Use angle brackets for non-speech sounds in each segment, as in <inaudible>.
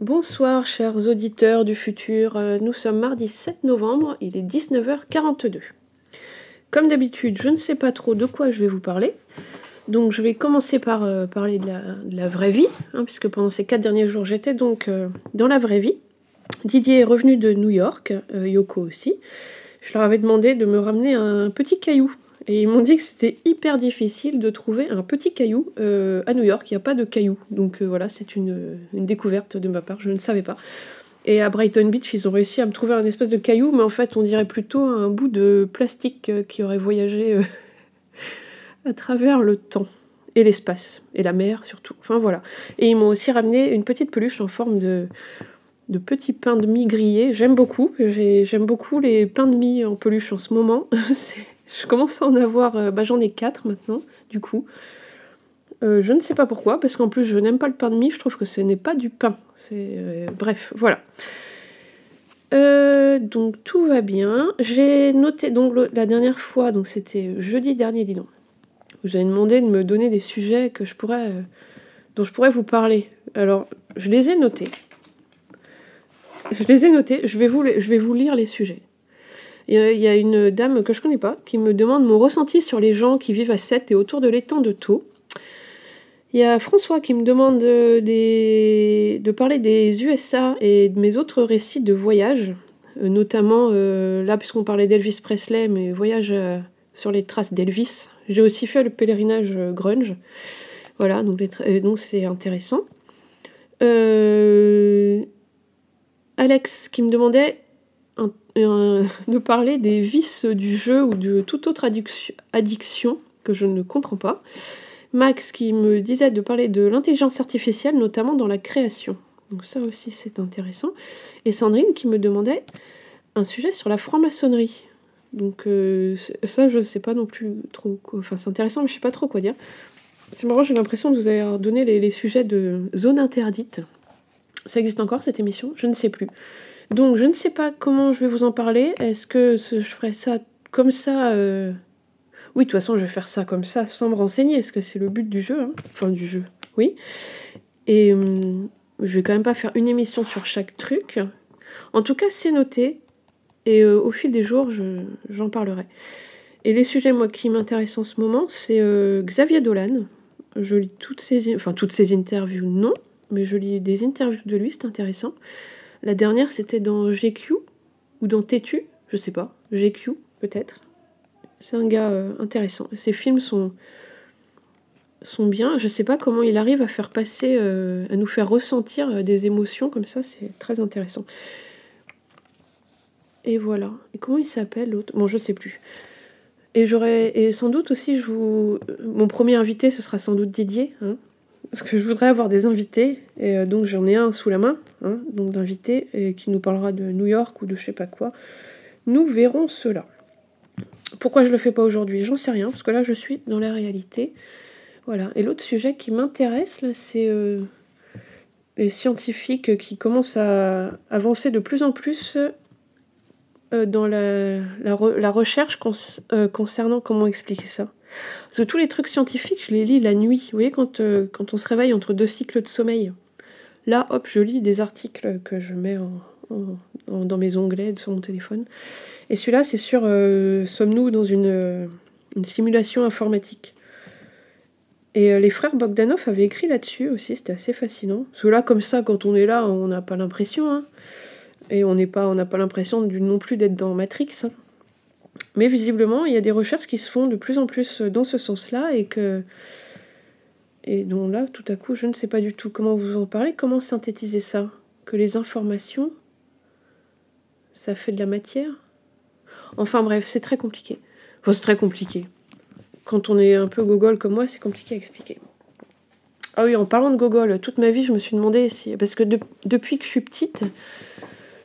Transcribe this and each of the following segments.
Bonsoir chers auditeurs du futur, Euh, nous sommes mardi 7 novembre, il est 19h42. Comme d'habitude, je ne sais pas trop de quoi je vais vous parler, donc je vais commencer par euh, parler de la, vraie vie, hein, puisque pendant ces quatre derniers jours j'étais donc euh, dans la vraie vie. Didier est revenu de New York, Yoko aussi. Je leur avais demandé de me ramener un petit caillou. Et ils m'ont dit que c'était hyper difficile de trouver un petit caillou euh, à New York. Il n'y a pas de caillou. Donc euh, voilà, c'est une, une découverte de ma part. Je ne savais pas. Et à Brighton Beach, ils ont réussi à me trouver un espèce de caillou, mais en fait, on dirait plutôt un bout de plastique euh, qui aurait voyagé euh, <laughs> à travers le temps et l'espace et la mer surtout. Enfin voilà. Et ils m'ont aussi ramené une petite peluche en forme de de petits pains de mie grillés. J'aime beaucoup. J'ai- J'aime beaucoup les pains de mie en peluche en ce moment. <laughs> Je commence à en avoir. euh, bah, J'en ai quatre maintenant, du coup. Euh, je ne sais pas pourquoi, parce qu'en plus je n'aime pas le pain de mie. Je trouve que ce n'est pas du pain. Euh, bref, voilà. Donc tout va bien. J'ai noté donc la dernière fois, donc c'était jeudi dernier, dis donc. Vous avez demandé de me donner des sujets que je pourrais, dont je pourrais vous parler. Alors je les ai notés. Je les ai notés. Je vais vous, je vais vous lire les sujets. Il y, a, une dame que je connais pas qui me demande mon ressenti sur les gens qui vivent à Sète et autour de l'étang de Thau. Il y a François qui me demande euh, de parler des USA et de mes autres récits de voyage, euh, notamment euh, là puisqu'on parlait d'Elvis Presley, mes voyages sur les traces d'Elvis. J'ai aussi fait le pèlerinage grunge. Voilà, donc donc c'est intéressant. Euh, Alex qui me demandait <laughs> de parler des vices du jeu ou de toute autre addiction, que je ne comprends pas. Max qui me disait de parler de l'intelligence artificielle, notamment dans la création. Donc ça aussi c'est intéressant. Et Sandrine qui me demandait un sujet sur la franc-maçonnerie. Donc euh, ça je ne sais pas non plus trop quoi. Enfin c'est intéressant mais je sais pas trop quoi dire. C'est marrant, j'ai l'impression de vous avoir donné les, les sujets de zone interdite. Ça existe encore cette émission? Je ne sais plus. Donc je ne sais pas comment je vais vous en parler. Est-ce que je ferai ça comme ça euh, Oui, de toute façon, je vais faire ça comme ça sans me renseigner. Est-ce que c'est le but du jeu hein Enfin, du jeu, oui. Et hum, je vais quand même pas faire une émission sur chaque truc. En tout cas, c'est noté. Et euh, au fil des jours, je- j'en parlerai. Et les sujets, moi, qui m'intéressent en ce moment, c'est euh, Xavier Dolan. Je lis toutes ses, enfin, toutes ses interviews, non, mais je lis des interviews de lui, c'est intéressant. La dernière, c'était dans GQ ou dans Tétu, je sais pas. GQ, peut-être. C'est un gars euh, intéressant. Ses films sont, sont bien. Je sais pas comment il arrive à faire passer, euh, à nous faire ressentir euh, des émotions comme ça, c'est très intéressant. Et voilà. Et comment il s'appelle l'autre? Bon, je sais plus. Et j'aurais et sans doute aussi je vous mon premier invité ce sera sans doute Didier hein, parce que je voudrais avoir des invités et euh, donc j'en ai un sous la main hein, donc d'invités qui nous parlera de New York ou de je sais pas quoi. Nous verrons cela. Pourquoi je le fais pas aujourd'hui? J'en sais rien parce que là je suis dans la réalité. Voilà. Et l'autre sujet qui m'intéresse là c'est euh, les scientifiques qui commencent à avancer de plus en plus euh, dans la, la, re- la recherche concernant comment expliquer ça. Parce que tous les trucs scientifiques, je les lis la nuit. Vous voyez, quand, euh, quand on se réveille entre deux cycles de sommeil. Là, hop, je lis des articles que je mets dans mes onglets sur mon téléphone. Et celui-là, c'est sur euh, Sommes-nous dans une, euh, une simulation informatique? Et les frères Bogdanov avaient écrit là-dessus aussi, c'était assez fascinant. Parce que là, comme ça, quand on est là, on n'a pas l'impression. hein. Et on n'est pas, on n'a pas l'impression non plus d'être dans Matrix. hein. Mais visiblement, il y a des recherches qui se font de plus en plus dans ce sens-là et que et dont là, tout à coup, je ne sais pas du tout comment vous en parler, comment synthétiser ça, que les informations, ça fait de la matière? Enfin bref, c'est très compliqué. Enfin, c'est très compliqué. Quand on est un peu gogol comme moi, c'est compliqué à expliquer. Ah oui, en parlant de gogol, toute ma vie, je me suis demandé si. Parce que de- depuis que je suis petite,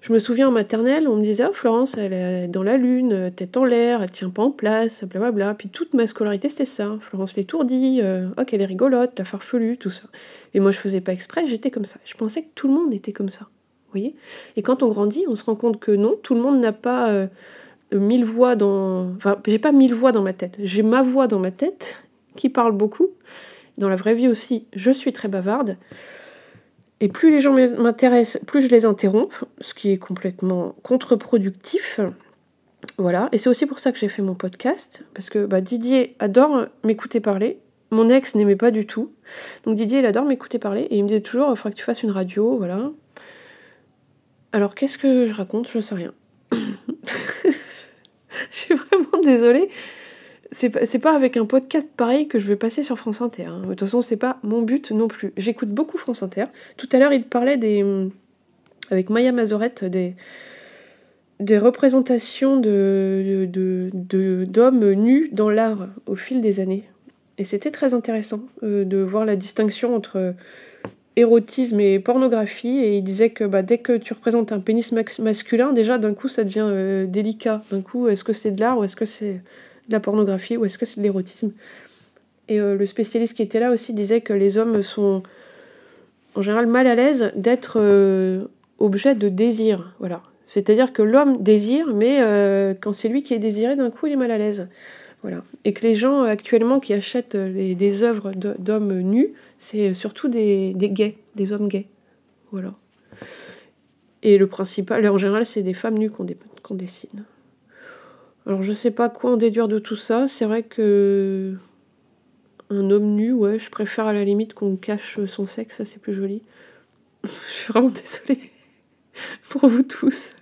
je me souviens en maternelle, on me disait, oh Florence, elle est dans la lune, tête en l'air, elle tient pas en place, blablabla. Puis toute ma scolarité, c'était ça. Florence l'étourdie, euh, oh qu'elle est rigolote, la farfelue, tout ça. Et moi, je faisais pas exprès, j'étais comme ça. Je pensais que tout le monde était comme ça. Voyez Et quand on grandit, on se rend compte que non, tout le monde n'a pas euh, mille voix dans. Enfin, j'ai pas mille voix dans ma tête. J'ai ma voix dans ma tête qui parle beaucoup. Dans la vraie vie aussi, je suis très bavarde. Et plus les gens m'intéressent, plus je les interromps, ce qui est complètement contre-productif. Voilà, et c'est aussi pour ça que j'ai fait mon podcast, parce que bah, Didier adore m'écouter parler, mon ex n'aimait pas du tout, donc Didier il adore m'écouter parler, et il me disait toujours, il faudra que tu fasses une radio, voilà. Alors qu'est-ce que je raconte? Je sais rien. <laughs> je suis vraiment désolée. C'est pas, avec un podcast pareil que je vais passer sur France Inter. Hein. De toute façon, c'est pas mon but non plus. J'écoute beaucoup France Inter. Tout à l'heure, il parlait des. Avec Maya Mazorette, des, représentations de, de, d'hommes nus dans l'art au fil des années. Et c'était très intéressant euh, de voir la distinction entre érotisme et pornographie. Et il disait que bah, dès que tu représentes un pénis masculin, déjà d'un coup ça devient euh, délicat. D'un coup, est-ce que c'est de l'art ou est-ce que c'est de la pornographie ou est-ce que c'est de l'érotisme? Et euh, le spécialiste qui était là aussi disait que les hommes sont en général mal à l'aise d'être objet de désir. Voilà. C'est-à-dire que l'homme désire, mais euh, quand c'est lui qui est désiré, d'un coup, il est mal à l'aise. Voilà. Et que les gens actuellement qui achètent des œuvres d'hommes nus, c'est surtout des, gays, des hommes gays. Voilà. Et le principal, en général, c'est des femmes nues qu'on dessine. Alors je sais pas quoi en déduire de tout ça. C'est vrai que un homme nu, ouais, je préfère à la limite qu'on cache son sexe, ça c'est plus joli. <laughs> je suis vraiment désolée. <laughs> pour vous tous.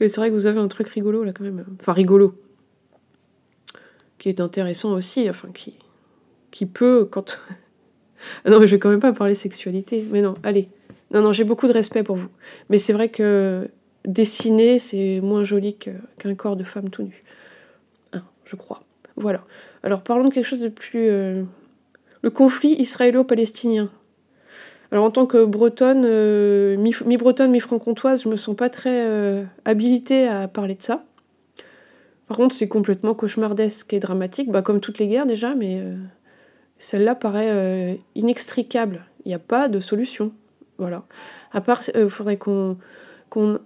Mais c'est vrai que vous avez un truc rigolo là quand même. Enfin rigolo. Qui est intéressant aussi, enfin qui, qui peut quand... <laughs> ah non mais je vais quand même pas parler sexualité. Mais non, allez. Non, non, j'ai beaucoup de respect pour vous. Mais c'est vrai que dessiner, c'est moins joli qu'un corps de femme tout nu. Je crois. Voilà. Alors parlons de quelque chose de plus... Euh, le conflit israélo-palestinien. Alors en tant que bretonne, euh, mi-bretonne, mi-franc-comtoise, je me sens pas très euh, habilitée à parler de ça. Par contre, c'est complètement cauchemardesque et dramatique, bah, comme toutes les guerres déjà, mais celle-là paraît inextricable. Il n'y a pas de solution. Voilà. À part, il faudrait qu'on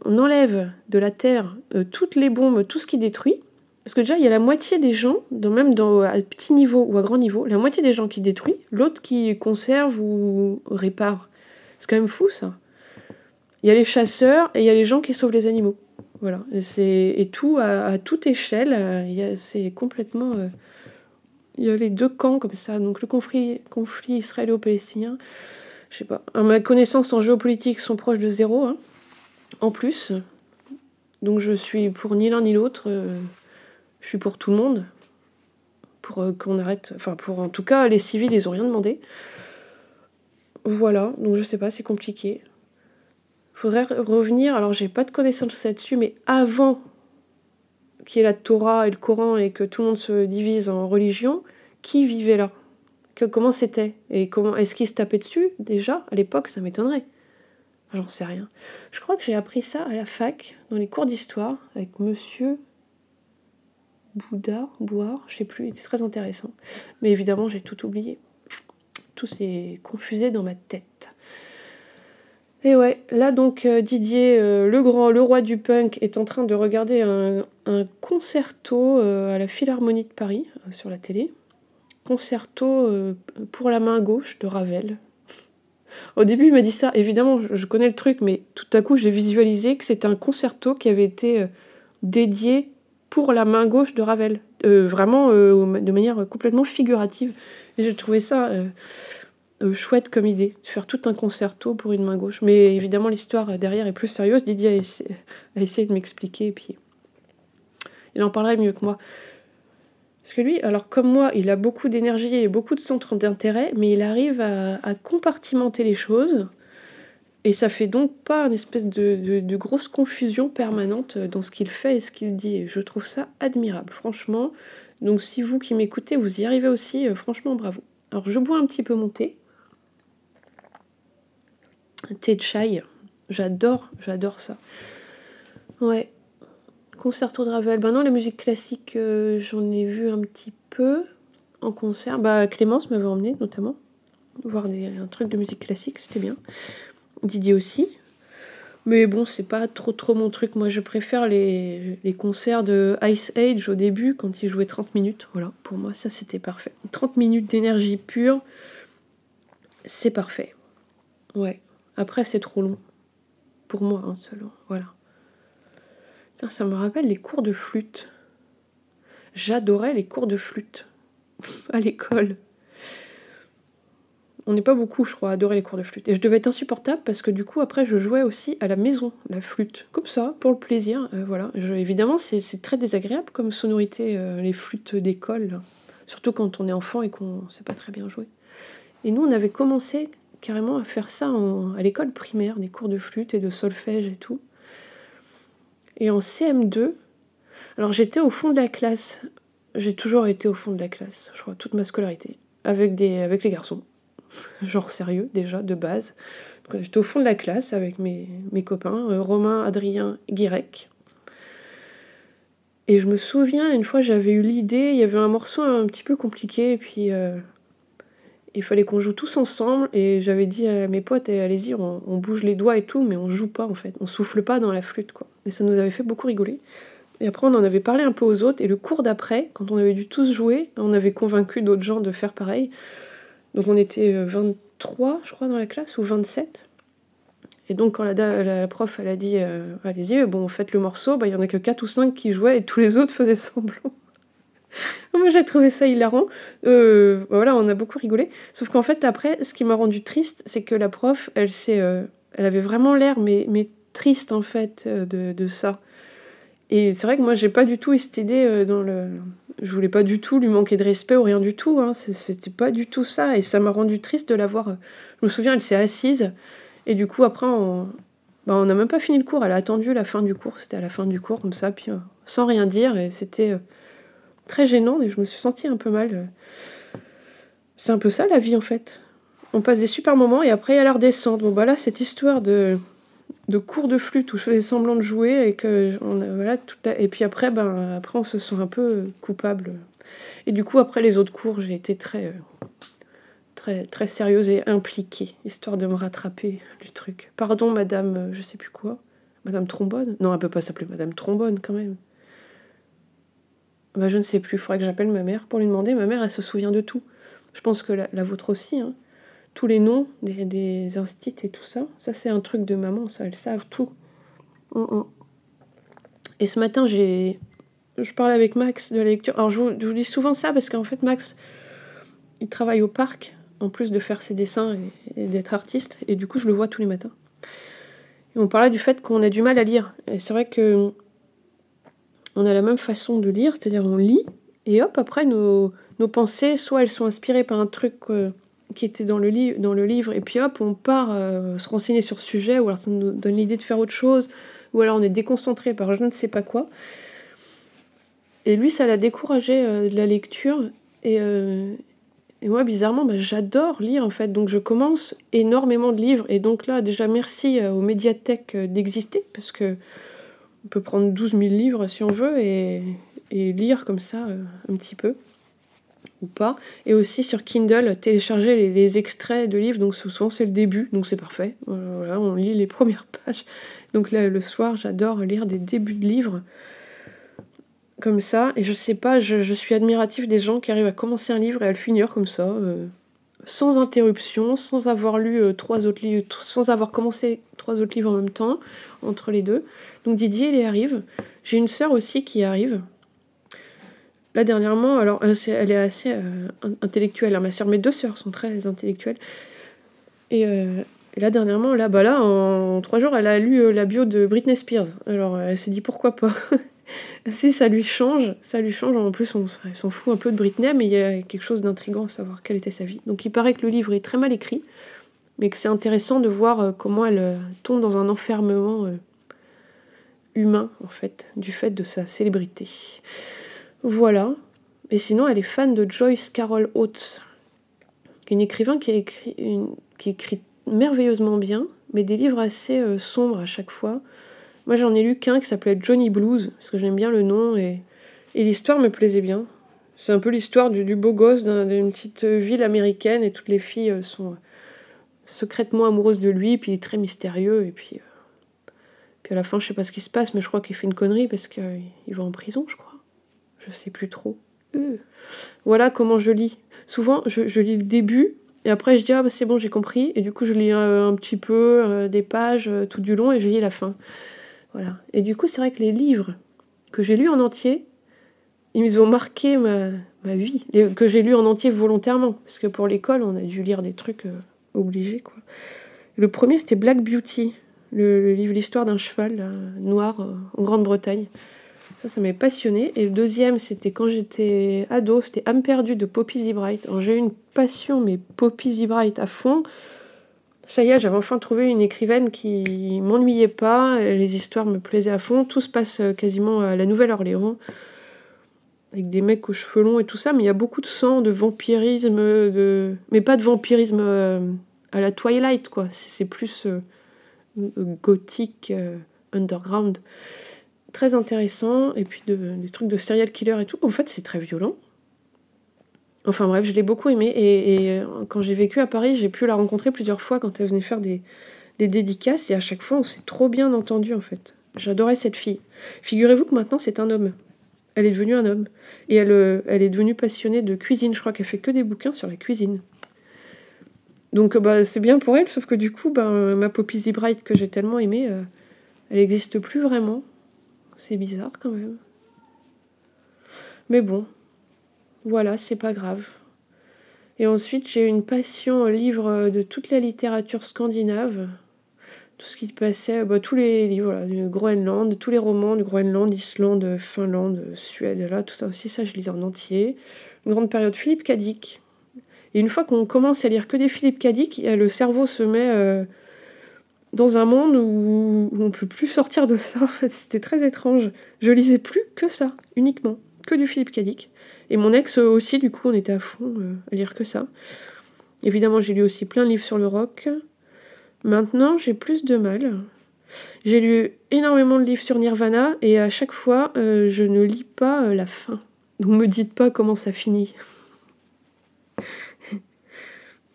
enlève de la terre toutes les bombes, tout ce qui détruit, parce que déjà, il y a la moitié des gens, même à petit niveau ou à grand niveau, la moitié des gens qui détruisent, l'autre qui conserve ou répare. C'est quand même fou ça. Il y a les chasseurs et il y a les gens qui sauvent les animaux. Voilà. Et, et tout, à, toute échelle, euh, c'est complètement. Euh, il y a les deux camps comme ça. Donc le conflit, conflit israélo-palestinien, je sais pas. À ma connaissance en géopolitique sont proches de zéro. Hein, en plus. Donc je suis pour ni l'un ni l'autre. Euh, je suis pour tout le monde. Pour euh, qu'on arrête. Enfin, pour en tout cas, les civils, ils ont rien demandé. Voilà, donc je sais pas, c'est compliqué. Faudrait revenir, alors j'ai pas de connaissances là-dessus, mais avant qu'il y ait la Torah et le Coran et que tout le monde se divise en religion, qui vivait là? Comment c'était? Et comment est-ce qu'ils se tapaient dessus? Déjà À l'époque, ça m'étonnerait. J'en sais rien. Je crois que j'ai appris ça à la fac, dans les cours d'histoire, avec monsieur Bouddha, boire, je sais plus, était très intéressant. Mais évidemment, j'ai tout oublié. Tout s'est confusé dans ma tête. Et ouais, là donc euh, Didier, euh, le grand, le roi du punk, est en train de regarder un, concerto euh, à la Philharmonie de Paris sur la télé. Concerto pour la main gauche de Ravel. Au début, il m'a dit ça. Évidemment, je connais le truc, mais tout à coup, j'ai visualisé que c'était un concerto qui avait été dédié pour la main gauche de Ravel. Euh, vraiment euh, de manière complètement figurative. Et j'ai trouvé ça euh, chouette comme idée, de faire tout un concerto pour une main gauche. Mais évidemment, l'histoire derrière est plus sérieuse. Didier a essayé, de m'expliquer, et puis il en parlerait mieux que moi. Parce que lui, alors comme moi, il a beaucoup d'énergie et beaucoup de centres d'intérêt, mais il arrive à compartimenter les choses et ça fait donc pas une espèce de, grosse confusion permanente dans ce qu'il fait et ce qu'il dit. je trouve ça admirable, franchement. Donc si vous qui m'écoutez, vous y arrivez aussi, euh, franchement bravo. Alors je bois un petit peu mon thé. Thé de chai. J'adore, j'adore ça. Ouais. Concerto de Ravel. Ben non, la musique classique, euh, j'en ai vu un petit peu en concert. Bah Clémence m'avait emmené notamment voir un truc de musique classique, c'était bien. Didier aussi. Mais bon, c'est pas trop trop mon truc. Moi, je préfère les, concerts de Ice Age au début, quand ils jouaient 30 minutes. Voilà, pour moi, ça c'était parfait. 30 minutes d'énergie pure, c'est parfait. Ouais. Après, c'est trop long. Pour moi, hein, selon. Voilà. ça me rappelle les cours de flûte. J'adorais les cours de flûte <laughs> à l'école. On n'est pas beaucoup, je crois, à adorer les cours de flûte. Et je devais être insupportable parce que du coup, après, je jouais aussi à la maison, la flûte. Comme ça, pour le plaisir. Euh, voilà. évidemment, c'est très désagréable comme sonorité, euh, les flûtes d'école. Surtout quand on est enfant et qu'on ne sait pas très bien jouer. Et nous, on avait commencé carrément à faire ça à l'école primaire, des cours de flûte et de solfège et tout. Et en CM2, alors j'étais au fond de la classe. J'ai toujours été au fond de la classe, je crois, toute ma scolarité, avec les garçons. Genre sérieux déjà, de base. J'étais au fond de la classe avec mes, copains, euh, Romain, Adrien, Guirec. Et je me souviens, une fois j'avais eu l'idée, il y avait un morceau un petit peu compliqué, et puis euh, il fallait qu'on joue tous ensemble, et j'avais dit à mes potes, eh, allez-y, on, on, bouge les doigts et tout, mais on joue pas en fait, on souffle pas dans la flûte, quoi. Et ça nous avait fait beaucoup rigoler. Et après, on en avait parlé un peu aux autres, et le cours d'après, quand on avait dû tous jouer, on avait convaincu d'autres gens de faire pareil. Donc on était 23, euh, je crois, dans la classe, ou 27. Et donc quand la, prof elle a dit euh, allez-y, bon faites le morceau, bah, il y en a que 4 ou 5 qui jouaient et tous les autres faisaient <laughs> semblant. <laughs> Moi j'ai trouvé ça hilarant. Euh, voilà, on a beaucoup rigolé. Sauf qu'en fait après, ce qui m'a rendu triste, c'est que la prof, elle s'est, elle avait vraiment l'air mais, mais triste en fait de, ça. Et c'est vrai que moi j'ai pas du tout cette idée dans le je voulais pas du tout lui manquer de respect ou rien du tout. Hein. C'était pas du tout ça. Et ça m'a rendu triste de la voir. Euh, je me souviens, elle s'est assise. Et du coup, après, on bah, n'a même pas fini le cours. Elle a attendu la fin du cours. C'était à la fin du cours, comme ça, puis euh, sans rien dire. Et c'était euh, très gênant. Et je me suis sentie un peu mal. C'est un peu ça la vie, en fait. On passe des super moments et après, a la redescente. Bon, bah là, cette histoire de de cours de flûte où je faisais semblant de jouer et que voilà et puis après ben après on se sent un peu coupable. Et du coup après les autres cours j'ai été très très très sérieuse et impliquée histoire de me rattraper du truc. Pardon madame euh, je sais plus quoi. Madame trombone? Non elle peut pas s'appeler madame trombone quand même. Bah, je ne sais plus il faudrait que j'appelle ma mère pour lui demander. Ma mère elle se souvient de tout. Je pense que la, la vôtre aussi hein tous les noms des, des instits et tout ça. Ça, c'est un truc de maman, ça, elles savent tout. Mm, mm. Et ce matin, j'ai. Je parlais avec Max de la lecture. Alors, je vous, dis souvent ça parce qu'en fait, Max, il travaille au parc, en plus de faire ses dessins et, d'être artiste. Et du coup, je le vois tous les matins. Et on parlait du fait qu'on a du mal à lire. Et c'est vrai que. On a la même façon de lire, c'est-à-dire on lit, et hop, après, nos, nos pensées, soit elles sont inspirées par un truc. Euh, qui était dans le, livre, et puis hop, on part euh, se renseigner sur ce sujet, ou alors ça nous donne l'idée de faire autre chose, ou alors on est déconcentré par je ne sais pas quoi. Et lui, ça l'a découragé euh, de la lecture, et, euh, moi, bizarrement, bah, j'adore lire en fait, donc je commence énormément de livres, et donc là, déjà merci aux médiathèques d'exister, parce que on peut prendre 12 000 livres si on veut, et lire comme ça un petit peu ou pas. Et aussi sur Kindle, télécharger les, extraits de livres, donc souvent c'est le début, donc c'est parfait. Voilà, on lit les <laughs> premières pages. Donc là, le soir, j'adore lire des débuts de livres comme ça. Et je sais pas, je, suis admiratif des gens qui arrivent à commencer un livre et à le finir comme ça, euh, sans interruption, sans avoir lu euh, trois autres livres, sans avoir commencé trois autres livres en même temps, entre les deux. Donc Didier, il y arrive. J'ai une sœur aussi qui arrive. Là, dernièrement, alors, euh, elle est assez euh, intellectuelle, hein, ma. Mes deux sœurs sont très intellectuelles. Euh, et, là, dernièrement, là, bah là, en, trois jours, elle a lu la bio de Britney Spears. Alors, elle s'est dit pourquoi pas? <laughs> si ça lui change, ça lui change. En plus, on s'en fout un peu de Britney, mais il y a quelque chose d'intrigant à savoir quelle était sa vie. Donc, il paraît que le livre est très mal écrit, mais que c'est intéressant de voir comment elle tombe dans un enfermement humain, en fait, du fait de sa célébrité. Voilà. Et sinon, elle est fan de Joyce Carol Oates, une écrivain qui, écrit, qui écrit merveilleusement bien, mais des livres assez euh, sombres à chaque fois. Moi, j'en ai lu qu'un qui s'appelait Johnny Blues, parce que j'aime bien le nom et, l'histoire me plaisait bien. C'est un peu l'histoire du, beau gosse d'une petite ville américaine et toutes les filles euh, sont secrètement amoureuses de lui, puis il est très mystérieux, et puis, euh, puis à la fin, je sais pas ce qui se passe, mais je crois qu'il fait une connerie parce qu'il va en prison, je crois je sais plus trop. Voilà comment je lis. Souvent, je, lis le début Et après, je dis, ah bah c'est bon, j'ai compris. Et du coup, je lis euh, un petit peu euh, des pages euh, tout du long et je lis la fin. Voilà. Et du coup, c'est vrai que les livres que j'ai lus en entier, ils ont marqué ma, vie. que j'ai lus en entier volontairement. Parce que pour l'école, on a dû lire des trucs obligés, quoi. Le premier, c'était Black Beauty, le, livre L'histoire d'un cheval noir en Grande-Bretagne. Ça, ça m'avait passionné. Et le deuxième, c'était quand j'étais ado, c'était Âme perdue de Poppy Zebright. J'ai eu une passion, mais Poppy Zebright à fond. Ça y est, j'avais enfin trouvé une écrivaine qui m'ennuyait pas, les histoires me plaisaient à fond. Tout se passe euh, quasiment à la Nouvelle-Orléans, avec des mecs aux cheveux longs et tout ça, mais il y a beaucoup de sang, de vampirisme, de... mais pas de vampirisme euh, à la Twilight, quoi. C'est plus euh, gothique, underground très intéressant, et puis de, des trucs de serial killer et tout. En fait, c'est très violent. Enfin bref, je l'ai beaucoup aimé, et, euh, quand j'ai vécu à Paris, j'ai pu la rencontrer plusieurs fois quand elle venait faire des, dédicaces, et à chaque fois, on s'est trop bien entendu en fait. J'adorais cette fille. Figurez-vous que maintenant, c'est un homme. Elle est devenue un homme. Et elle, euh, est devenue passionnée de cuisine. Je crois qu'elle fait que des bouquins sur la cuisine. Donc bah, c'est bien pour elle, sauf que du coup, bah, ma Poppy Bright que j'ai tellement aimée, euh, elle n'existe plus vraiment. C'est bizarre quand même. Mais bon, voilà, c'est pas grave. Et ensuite, j'ai une passion livre de toute la littérature scandinave. Tout ce qui passait, bah, tous les livres, voilà, du Groenland, tous les romans du Groenland, Islande, Finlande, Suède, là, tout ça aussi, ça je lisais en entier. Une grande période Philippe Cadic. Et une fois qu'on commence à lire que des Philippe Cadic, le cerveau se met euh, dans un monde où, on peut plus sortir de ça. En fait, c'était très étrange. Je lisais plus que ça, uniquement, que du Philippe Cadic. Et mon ex aussi, du coup, on était à fond euh, à lire que ça. Évidemment, j'ai lu aussi plein de livres sur le rock. Maintenant, j'ai plus de mal. J'ai lu énormément de livres sur Nirvana et à chaque fois, euh, je ne lis pas euh, la fin. Donc, me dites pas comment ça finit.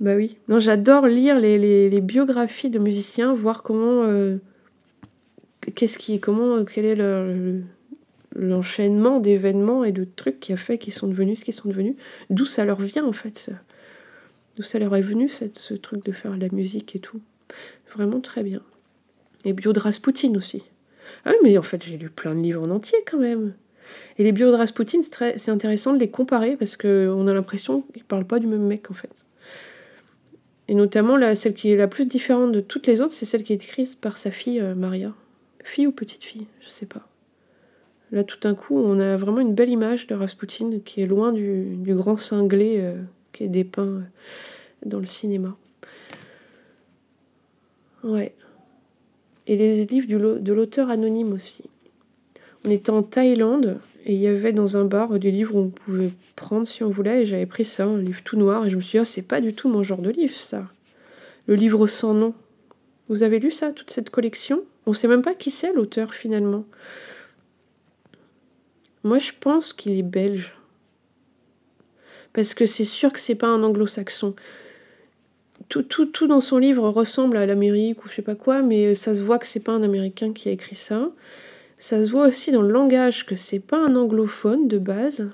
Bah oui. Non, j'adore lire les, biographies de musiciens, voir comment. Euh, qu'est-ce qui. Comment. Quel est l'enchaînement d'événements et de trucs qui a fait qu'ils sont devenus ce qu'ils sont devenus. D'où ça leur vient, en fait. D'où ça leur est venu, cette, ce truc de faire la musique et tout. Vraiment très bien. Et bio de Rasputin aussi. Ah oui, mais en fait, j'ai lu plein de livres en entier quand même. Et les bio de Rasputin, c'est intéressant de les comparer parce qu'on a l'impression qu'ils parlent pas du même mec en fait. Et notamment, la, celle qui est la plus différente de toutes les autres, c'est celle qui est écrite par sa fille euh, Maria. Fille ou petite fille, je sais pas. Là, tout d'un coup, on a vraiment une belle image de Rasputin qui est loin du, grand cinglé euh, qui est dépeint euh, dans le cinéma. Ouais. Et les livres de l'auteur anonyme aussi. On était en Thaïlande et il y avait dans un bar des livres où on pouvait prendre si on voulait. Et j'avais pris ça, un livre tout noir. Et je me suis dit, oh, c'est pas du tout mon genre de livre, ça. Le livre sans nom. Vous avez lu ça, toute cette collection? On sait même pas qui c'est l'auteur finalement. Moi, je pense qu'il est belge. Parce que c'est sûr que c'est pas un anglo-saxon. Tout, tout, tout, dans son livre ressemble à l'Amérique ou je sais pas quoi, mais ça se voit que c'est pas un Américain qui a écrit ça. Ça se voit aussi dans le langage que c'est pas un anglophone de base.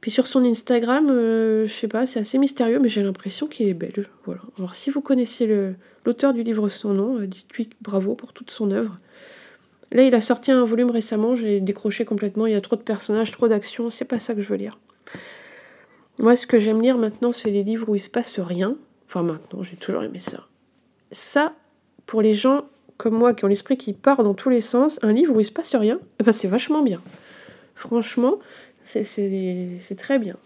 Puis sur son Instagram, euh, je sais pas, c'est assez mystérieux, mais j'ai l'impression qu'il est belge. Voilà. Alors si vous connaissez l'auteur du livre sans nom, euh, dites-lui bravo pour toute son œuvre. Là, il a sorti un volume récemment, j'ai décroché complètement, il y a trop de personnages, trop d'actions, c'est pas ça que je veux lire. Moi, ce que j'aime lire maintenant, c'est les livres où il se passe rien. Enfin, maintenant, j'ai toujours aimé ça. Ça, pour les gens comme moi qui ont l'esprit qui part dans tous les sens, un livre où il se passe rien, eh ben c'est vachement bien. Franchement, c'est très bien.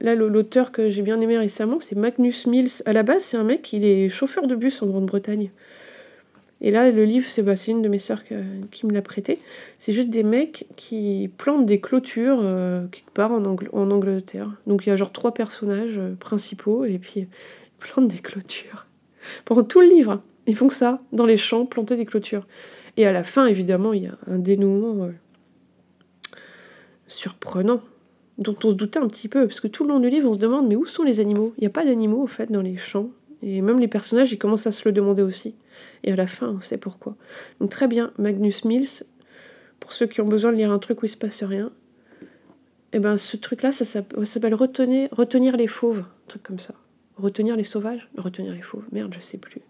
Là, l'auteur que j'ai bien aimé récemment, c'est Magnus Mills. À la base, c'est un mec, il est chauffeur de bus en Grande-Bretagne. Et là, le livre, c'est bah, une de mes sœurs qui me l'a prêté. C'est juste des mecs qui plantent des clôtures euh, quelque part en, Angleterre. Donc il y a genre trois personnages euh, principaux et puis ils plantent des clôtures. Pendant tout le livre. Ils font ça, dans les champs, planter des clôtures. Et à la fin, évidemment, il y a un dénouement euh, surprenant, dont on se doutait un petit peu, parce que tout le long du livre, on se demande, mais où sont les animaux? Il n'y a pas d'animaux, au fait, dans les champs. Et même les personnages, ils commencent à se le demander aussi. Et à la fin, on sait pourquoi. Donc très bien, Magnus Mills, pour ceux qui ont besoin de lire un truc où il se passe rien, et eh ben ce truc-là, ça s'appelle retenir, retenir les fauves, un truc comme ça. Retenir les sauvages? Retenir les faux Merde, je sais plus.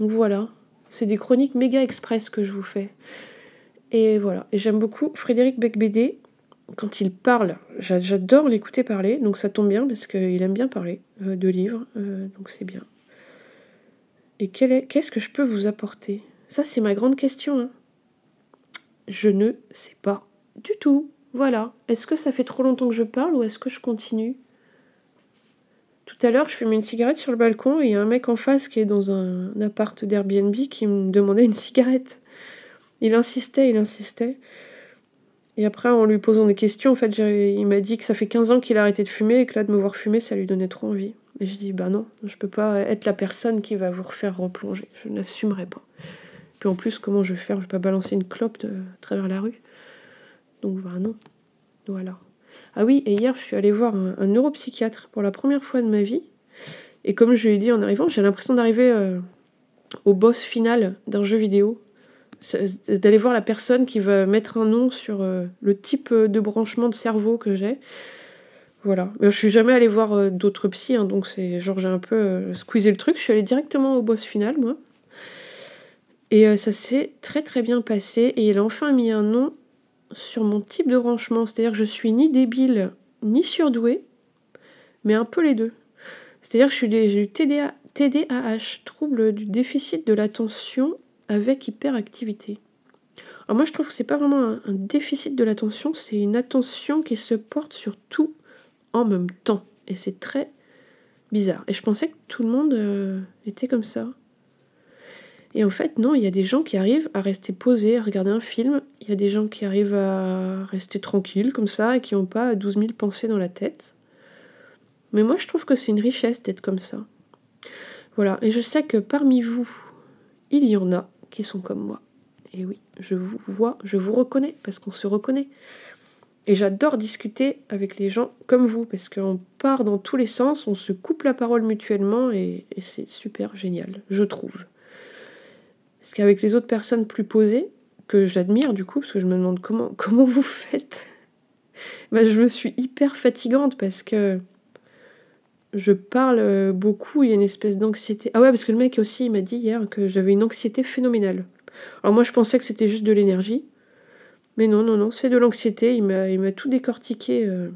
Donc voilà, c'est des chroniques méga express que je vous fais. Et voilà, et j'aime beaucoup Frédéric Becbédé. Quand il parle, j'adore l'écouter parler, donc ça tombe bien parce qu'il aime bien parler euh, de livres, euh, donc c'est bien. Et qu'est-ce que je peux vous apporter? Ça, c'est ma grande question. Hein. Je ne sais pas du tout. Voilà. Est-ce que ça fait trop longtemps que je parle ou est-ce que je continue? Tout à l'heure, je fumais une cigarette sur le balcon et il y a un mec en face qui est dans un, appart d'Airbnb qui me demandait une cigarette. Il insistait, il insistait. Et après, en lui posant des questions, en fait, il m'a dit que ça fait 15 ans qu'il a arrêté de fumer et que là, de me voir fumer, ça lui donnait trop envie. Et je dis, bah non, je peux pas être la personne qui va vous refaire replonger. Je n'assumerai pas. Puis en plus, comment je vais faire? Je vais pas balancer une clope de, travers la rue. Donc bah non. Voilà. Ah oui, et hier, je suis allée voir un, neuropsychiatre pour la première fois de ma vie. Et comme je lui ai dit en arrivant, j'ai l'impression d'arriver euh, au boss final d'un jeu vidéo. D'aller voir la personne qui va mettre un nom sur euh, le type de branchement de cerveau que j'ai. Voilà. Mais je suis jamais allée voir euh, d'autres psys, hein, donc c'est genre j'ai un peu squeezé le truc. Je suis allée directement au boss final, moi. Et ça s'est très très bien passé. Et il a enfin mis un nom sur mon type de branchement. C'est-à-dire que je suis ni débile ni surdouée, mais un peu les deux. C'est-à-dire que j'ai eu TDA, TDAH, trouble du déficit de l'attention avec hyperactivité. Alors moi je trouve que c'est pas vraiment un, déficit de l'attention, c'est une attention qui se porte sur tout en même temps. Et c'est très bizarre. Et je pensais que tout le monde euh, était comme ça. Et en fait, non, il y a des gens qui arrivent à rester posés, à regarder un film. Il y a des gens qui arrivent à rester tranquilles comme ça et qui n'ont pas 12 000 pensées dans la tête. Mais moi, je trouve que c'est une richesse d'être comme ça. Voilà, et je sais que parmi vous, il y en a qui sont comme moi. Et oui, je vous vois, je vous reconnais, parce qu'on se reconnaît. Et j'adore discuter avec les gens comme vous, parce qu'on part dans tous les sens, on se coupe la parole mutuellement, et, et c'est super génial, je trouve. Parce qu'avec les autres personnes plus posées, que j'admire du coup, parce que je me demande comment, <laughs> vous faites, bah, je me suis hyper fatigante parce que je parle beaucoup, il y a une espèce d'anxiété. Ah ouais, parce que le mec aussi, il m'a dit hier que j'avais une anxiété phénoménale. Alors moi, je pensais que c'était juste de l'énergie. Mais non, non, non, c'est de l'anxiété. Il m'a, il m'a tout décortiqué. Euh.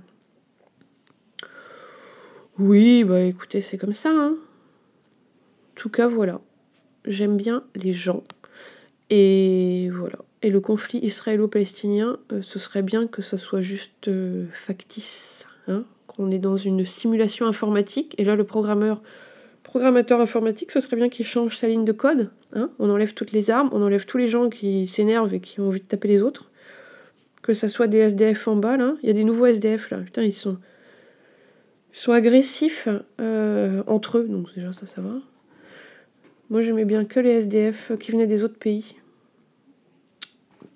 Oui, bah écoutez, c'est comme ça. Hein. En tout cas, voilà j'aime bien les gens. Et voilà. Et le conflit israélo-palestinien, euh, ce serait bien que ça soit juste euh, factice. Hein qu'on est dans une simulation informatique. Et là, le programmeur, programmateur informatique, ce serait bien qu'il change sa ligne de code. Hein on enlève toutes les armes, on enlève tous les gens qui s'énervent et qui ont envie de taper les autres. Que ça soit des SDF en bas, là. Il y a des nouveaux SDF, là. Putain, ils sont, ils sont agressifs euh, entre eux. Donc déjà, ça, ça va. Moi, j'aimais bien que les SDF qui venaient des autres pays.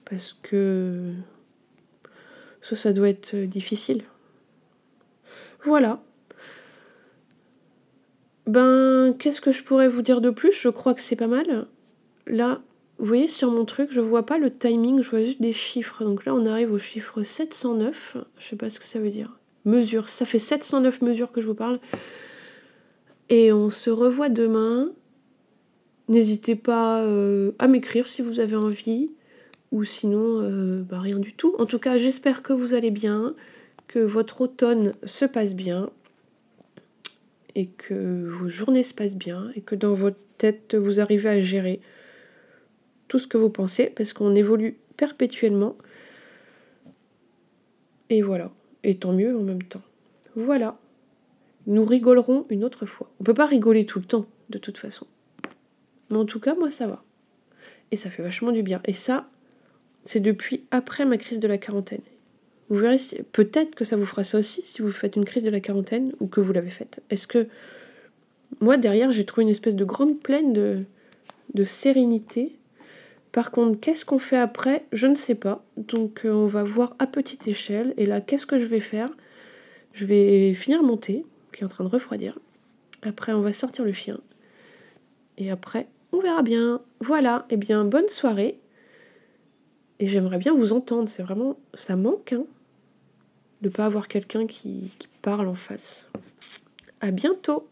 Parce que ça, ça doit être difficile. Voilà. Ben, qu'est-ce que je pourrais vous dire de plus? Je crois que c'est pas mal. Là, vous voyez sur mon truc, je vois pas le timing, je vois juste des chiffres. Donc là, on arrive au chiffre 709. Je sais pas ce que ça veut dire. Mesures. Ça fait 709 mesures que je vous parle. Et on se revoit demain. N'hésitez pas euh, à m'écrire si vous avez envie, ou sinon, euh, bah, rien du tout. En tout cas, j'espère que vous allez bien, que votre automne se passe bien, et que vos journées se passent bien, et que dans votre tête, vous arrivez à gérer tout ce que vous pensez, parce qu'on évolue perpétuellement. Et voilà. Et tant mieux en même temps. Voilà. Nous rigolerons une autre fois. On ne peut pas rigoler tout le temps, de toute façon. Mais en tout cas, moi, ça va. Et ça fait vachement du bien. Et ça, c'est depuis après ma crise de la quarantaine. Vous verrez, peut-être que ça vous fera ça aussi si vous faites une crise de la quarantaine ou que vous l'avez faite. Est-ce que moi, derrière, j'ai trouvé une espèce de grande plaine de, de sérénité. Par contre, qu'est-ce qu'on fait après? Je ne sais pas. Donc, euh, on va voir à petite échelle. Et là, qu'est-ce que je vais faire? Je vais finir mon thé, qui est en train de refroidir. Après, on va sortir le chien. Et après, on verra bien. Voilà, et eh bien bonne soirée. Et j'aimerais bien vous entendre, c'est vraiment. Ça manque, hein, de pas avoir quelqu'un qui, qui parle en face. à bientôt